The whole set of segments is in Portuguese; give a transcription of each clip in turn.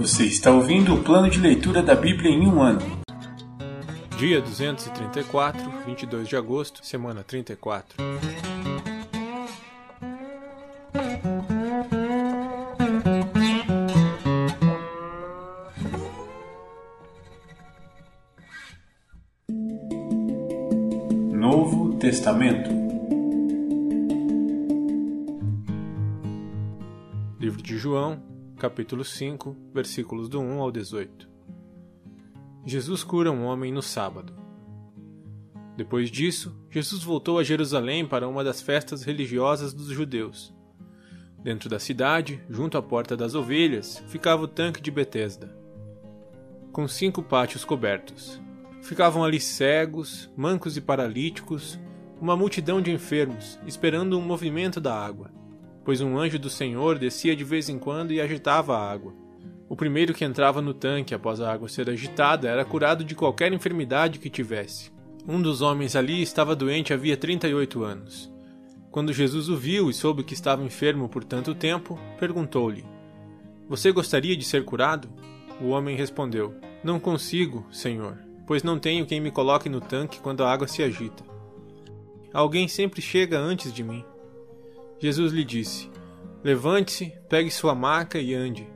Você está ouvindo o plano de leitura da Bíblia em um ano. Dia 234, 22 de agosto, semana 34. Novo Testamento. Livro de João, capítulo 5, versículos do 1 ao 18. Jesus cura um homem no sábado. Depois disso, Jesus voltou a Jerusalém para uma das festas religiosas dos judeus. Dentro da cidade, junto à porta das ovelhas, ficava o tanque de Betesda, com cinco pátios cobertos. Ficavam ali cegos, mancos e paralíticos, uma multidão de enfermos, esperando um movimento da água, pois um anjo do Senhor descia de vez em quando e agitava a água. O primeiro que entrava no tanque após a água ser agitada era curado de qualquer enfermidade que tivesse. Um dos homens ali estava doente havia 38 anos. Quando Jesus o viu e soube que estava enfermo por tanto tempo, perguntou-lhe: Você gostaria de ser curado? O homem respondeu: Não consigo, Senhor, pois não tenho quem me coloque no tanque quando a água se agita. Alguém sempre chega antes de mim. Jesus lhe disse: Levante-se, pegue sua maca e ande.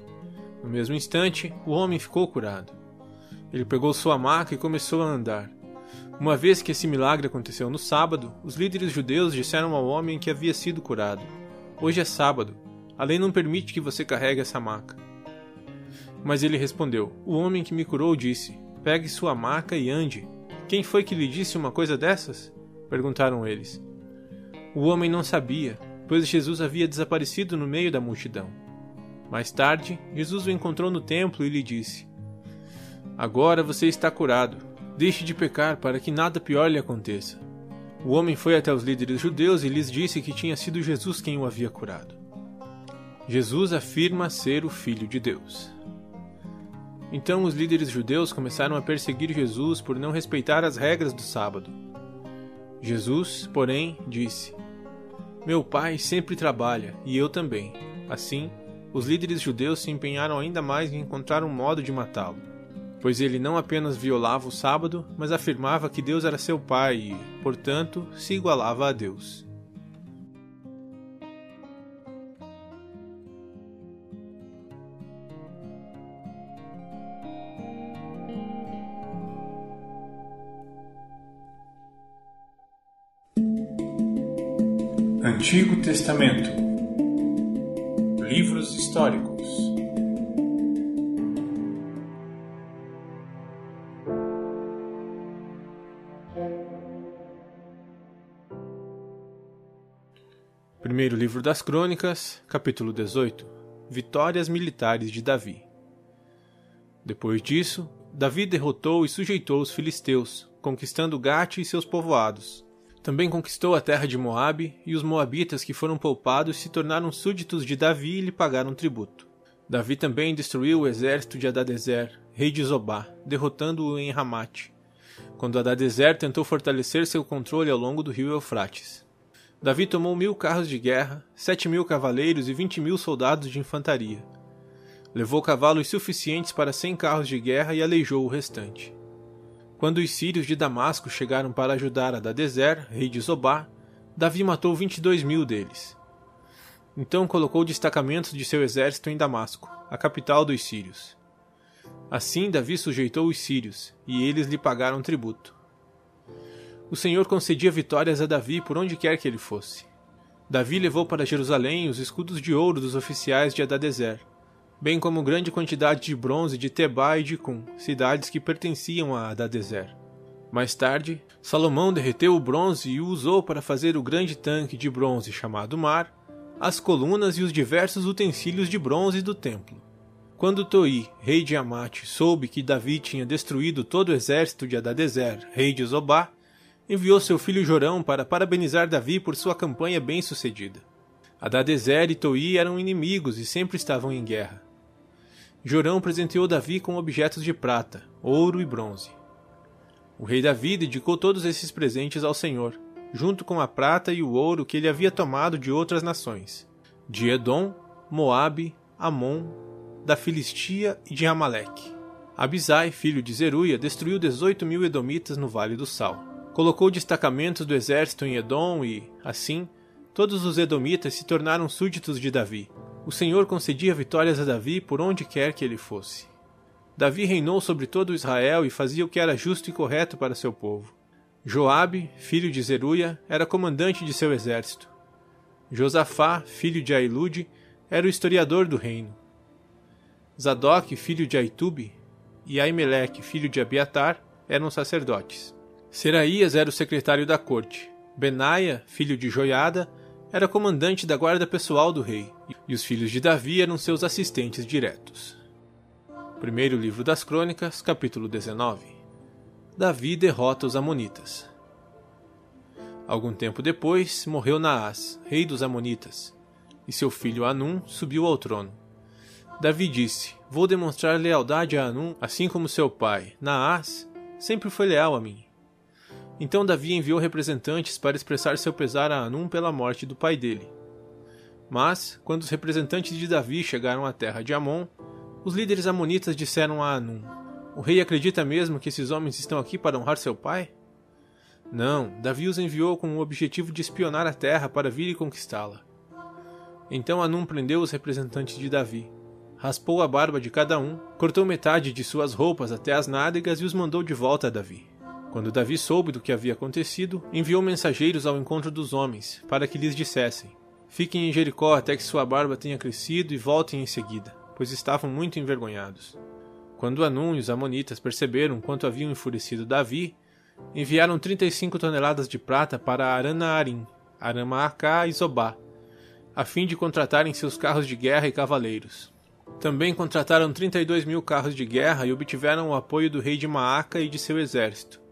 No mesmo instante, o homem ficou curado. Ele pegou sua maca e começou a andar. Uma vez que esse milagre aconteceu no sábado, os líderes judeus disseram ao homem que havia sido curado: Hoje é sábado. A lei não permite que você carregue essa maca. Mas ele respondeu: O homem que me curou disse: Pegue sua maca e ande. Quem foi que lhe disse uma coisa dessas? perguntaram eles. O homem não sabia, pois Jesus havia desaparecido no meio da multidão. Mais tarde, Jesus o encontrou no templo e lhe disse: Agora você está curado. Deixe de pecar para que nada pior lhe aconteça. O homem foi até os líderes judeus e lhes disse que tinha sido Jesus quem o havia curado. Jesus afirma ser o Filho de Deus. Então os líderes judeus começaram a perseguir Jesus por não respeitar as regras do sábado. Jesus, porém, disse: Meu pai sempre trabalha, e eu também. Assim, os líderes judeus se empenharam ainda mais em encontrar um modo de matá-lo, pois ele não apenas violava o sábado, mas afirmava que Deus era seu pai e, portanto, se igualava a Deus. Antigo Testamento. Livros históricos. Primeiro livro das Crônicas, capítulo 18. Vitórias militares de Davi. Depois disso, Davi derrotou e sujeitou os filisteus, conquistando Gate e seus povoados. Também conquistou a terra de Moabe, e os moabitas que foram poupados se tornaram súditos de Davi e lhe pagaram tributo. Davi também destruiu o exército de Adadezer, rei de Zobá, derrotando-o em Ramate, quando Adadezer tentou fortalecer seu controle ao longo do rio Eufrates. Davi tomou mil carros de guerra, sete mil cavaleiros e vinte mil soldados de infantaria. Levou cavalos suficientes para cem carros de guerra e aleijou o restante. Quando os sírios de Damasco chegaram para ajudar Adadezer, rei de Zobá, Davi matou 22 mil deles. Então colocou destacamentos de seu exército em Damasco, a capital dos sírios. Assim Davi sujeitou os sírios, e eles lhe pagaram tributo. O Senhor concedia vitórias a Davi por onde quer que ele fosse. Davi levou para Jerusalém os escudos de ouro dos oficiais de Adadezer, bem como grande quantidade de bronze de Tebá e de Cum, cidades que pertenciam a Adadezer. Mais tarde, Salomão derreteu o bronze e o usou para fazer o grande tanque de bronze chamado Mar, as colunas e os diversos utensílios de bronze do templo. Quando Toi, rei de Amate, soube que Davi tinha destruído todo o exército de Adadezer, rei de Zobá, enviou seu filho Jorão para parabenizar Davi por sua campanha bem-sucedida. Adadezer e Toi eram inimigos e sempre estavam em guerra. Jorão presenteou Davi com objetos de prata, ouro e bronze. O rei Davi dedicou todos esses presentes ao Senhor, junto com a prata e o ouro que ele havia tomado de outras nações, de Edom, Moabe, Amon, da Filistia e de Amaleque. Abisai, filho de Zeruia, destruiu 18 mil edomitas no Vale do Sal. Colocou destacamentos do exército em Edom e, assim, todos os edomitas se tornaram súditos de Davi. O Senhor concedia vitórias a Davi por onde quer que ele fosse. Davi reinou sobre todo Israel e fazia o que era justo e correto para seu povo. Joabe, filho de Zeruia, era comandante de seu exército. Josafá, filho de Ailude, era o historiador do reino. Zadok, filho de Aitube, e Aimeleque, filho de Abiatar, eram sacerdotes. Seraías era o secretário da corte. Benaia, filho de Joiada, era comandante da guarda pessoal do rei, e os filhos de Davi eram seus assistentes diretos. Primeiro livro das Crônicas, capítulo 19. Davi derrota os amonitas. Algum tempo depois, morreu Naás, rei dos amonitas, e seu filho Anum subiu ao trono. Davi disse: Vou demonstrar lealdade a Anum, assim como seu pai, Naás, sempre foi leal a mim. Então Davi enviou representantes para expressar seu pesar a Anum pela morte do pai dele. Mas, quando os representantes de Davi chegaram à terra de Amon, os líderes amonitas disseram a Anum: O rei acredita mesmo que esses homens estão aqui para honrar seu pai? Não, Davi os enviou com o objetivo de espionar a terra para vir e conquistá-la. Então Anum prendeu os representantes de Davi raspou a barba de cada um, cortou metade de suas roupas até as nádegas e os mandou de volta a Davi. Quando Davi soube do que havia acontecido, enviou mensageiros ao encontro dos homens, para que lhes dissessem: Fiquem em Jericó até que sua barba tenha crescido e voltem em seguida, pois estavam muito envergonhados. Quando Anum e os Amonitas perceberam quanto haviam enfurecido Davi, enviaram 35 toneladas de prata para Aranaarim, Aramaacá e Zobá, a fim de contratarem seus carros de guerra e cavaleiros. Também contrataram 32 mil carros de guerra e obtiveram o apoio do rei de Maaca e de seu exército.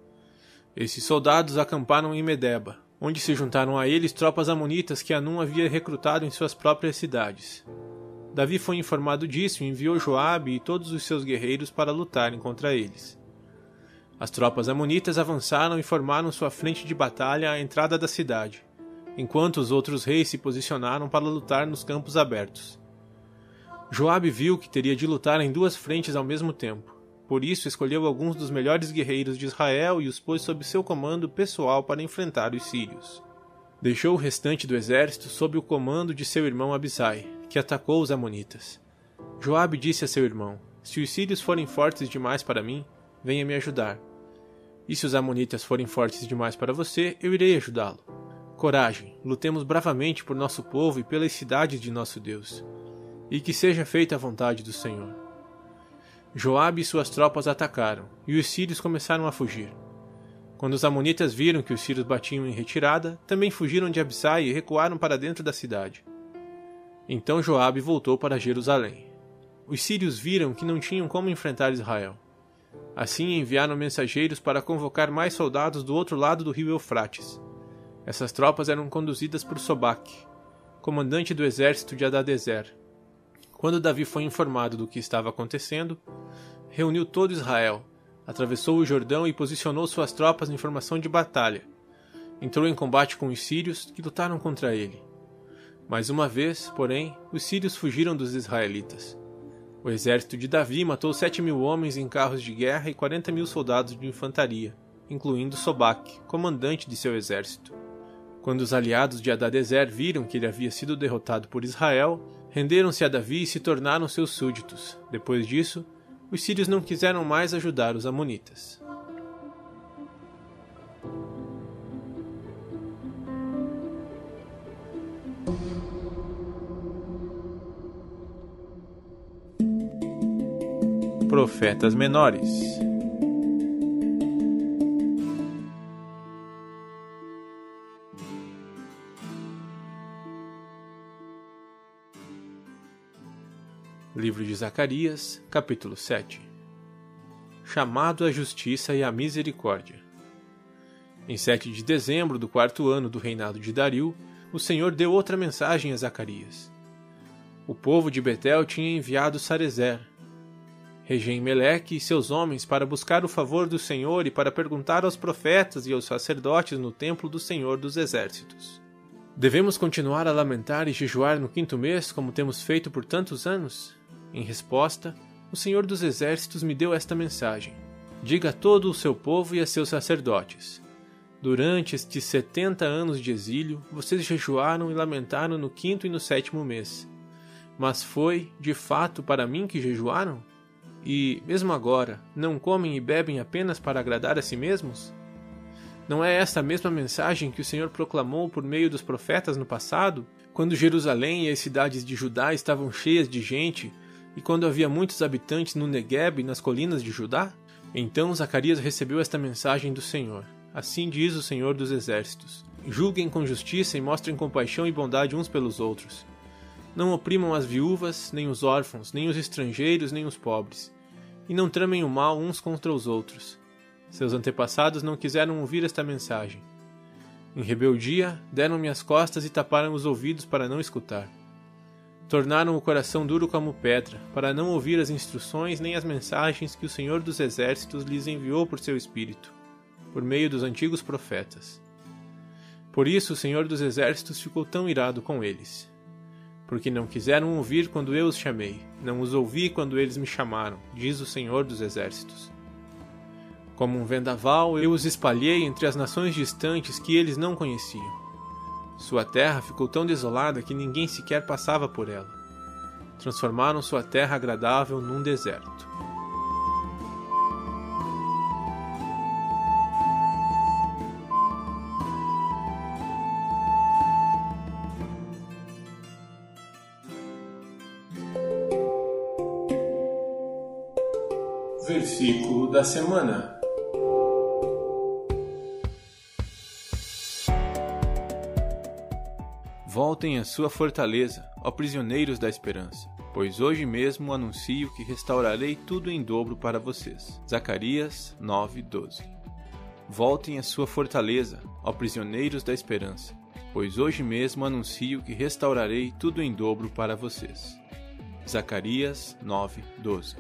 Esses soldados acamparam em Medeba, onde se juntaram a eles tropas amonitas que Anum havia recrutado em suas próprias cidades. Davi foi informado disso e enviou Joabe e todos os seus guerreiros para lutarem contra eles. As tropas amonitas avançaram e formaram sua frente de batalha à entrada da cidade, enquanto os outros reis se posicionaram para lutar nos campos abertos. Joabe viu que teria de lutar em duas frentes ao mesmo tempo. Por isso escolheu alguns dos melhores guerreiros de Israel e os pôs sob seu comando pessoal para enfrentar os sírios. Deixou o restante do exército sob o comando de seu irmão Abisai, que atacou os amonitas. Joabe disse a seu irmão: Se os sírios forem fortes demais para mim, venha me ajudar. E se os amonitas forem fortes demais para você, eu irei ajudá-lo. Coragem, lutemos bravamente por nosso povo e pelas cidades de nosso Deus e que seja feita a vontade do Senhor. Joabe e suas tropas atacaram, e os sírios começaram a fugir. Quando os amonitas viram que os sírios batiam em retirada, também fugiram de Absai e recuaram para dentro da cidade. Então Joabe voltou para Jerusalém. Os sírios viram que não tinham como enfrentar Israel. Assim enviaram mensageiros para convocar mais soldados do outro lado do rio Eufrates. Essas tropas eram conduzidas por Sobaque, comandante do exército de Adadezer, quando Davi foi informado do que estava acontecendo, reuniu todo Israel, atravessou o Jordão e posicionou suas tropas em formação de batalha. Entrou em combate com os sírios, que lutaram contra ele. Mais uma vez, porém, os sírios fugiram dos israelitas. O exército de Davi matou sete mil homens em carros de guerra e quarenta mil soldados de infantaria, incluindo Sobaque, comandante de seu exército. Quando os aliados de Adadezer viram que ele havia sido derrotado por Israel, renderam-se a Davi e se tornaram seus súditos. Depois disso, os sírios não quiseram mais ajudar os amonitas. Profetas menores Livro de Zacarias, capítulo 7 Chamado à justiça e à misericórdia. Em 7 de dezembro do quarto ano do reinado de Dario, o Senhor deu outra mensagem a Zacarias. O povo de Betel tinha enviado Sarezer, Regem Meleque e seus homens para buscar o favor do Senhor e para perguntar aos profetas e aos sacerdotes no templo do Senhor dos Exércitos. Devemos continuar a lamentar e jejuar no quinto mês como temos feito por tantos anos? Em resposta, o Senhor dos Exércitos me deu esta mensagem: Diga a todo o seu povo e a seus sacerdotes: Durante estes setenta anos de exílio, vocês jejuaram e lamentaram no quinto e no sétimo mês. Mas foi, de fato, para mim que jejuaram? E, mesmo agora, não comem e bebem apenas para agradar a si mesmos? Não é esta a mesma mensagem que o Senhor proclamou por meio dos profetas no passado, quando Jerusalém e as cidades de Judá estavam cheias de gente e quando havia muitos habitantes no Negueb e nas colinas de Judá? Então Zacarias recebeu esta mensagem do Senhor. Assim diz o Senhor dos Exércitos: Julguem com justiça e mostrem compaixão e bondade uns pelos outros. Não oprimam as viúvas, nem os órfãos, nem os estrangeiros, nem os pobres. E não tramem o mal uns contra os outros. Seus antepassados não quiseram ouvir esta mensagem. Em rebeldia, deram-me as costas e taparam os ouvidos para não escutar. Tornaram o coração duro como pedra, para não ouvir as instruções nem as mensagens que o Senhor dos Exércitos lhes enviou por seu Espírito, por meio dos antigos profetas. Por isso o Senhor dos Exércitos ficou tão irado com eles. Porque não quiseram ouvir quando eu os chamei, não os ouvi quando eles me chamaram, diz o Senhor dos Exércitos. Como um vendaval, eu os espalhei entre as nações distantes que eles não conheciam. Sua terra ficou tão desolada que ninguém sequer passava por ela. Transformaram sua terra agradável num deserto. Versículo da semana. Voltem à sua fortaleza, ó prisioneiros da esperança, pois hoje mesmo anuncio que restaurarei tudo em dobro para vocês. Zacarias 9:12. Voltem à sua fortaleza, ó prisioneiros da esperança, pois hoje mesmo anuncio que restaurarei tudo em dobro para vocês. Zacarias 9:12.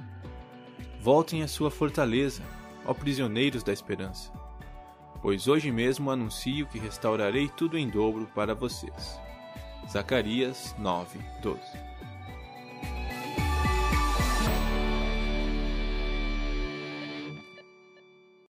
Voltem à sua fortaleza, ó prisioneiros da esperança, pois hoje mesmo anuncio que restaurarei tudo em dobro para vocês. Zacarias 9, 12.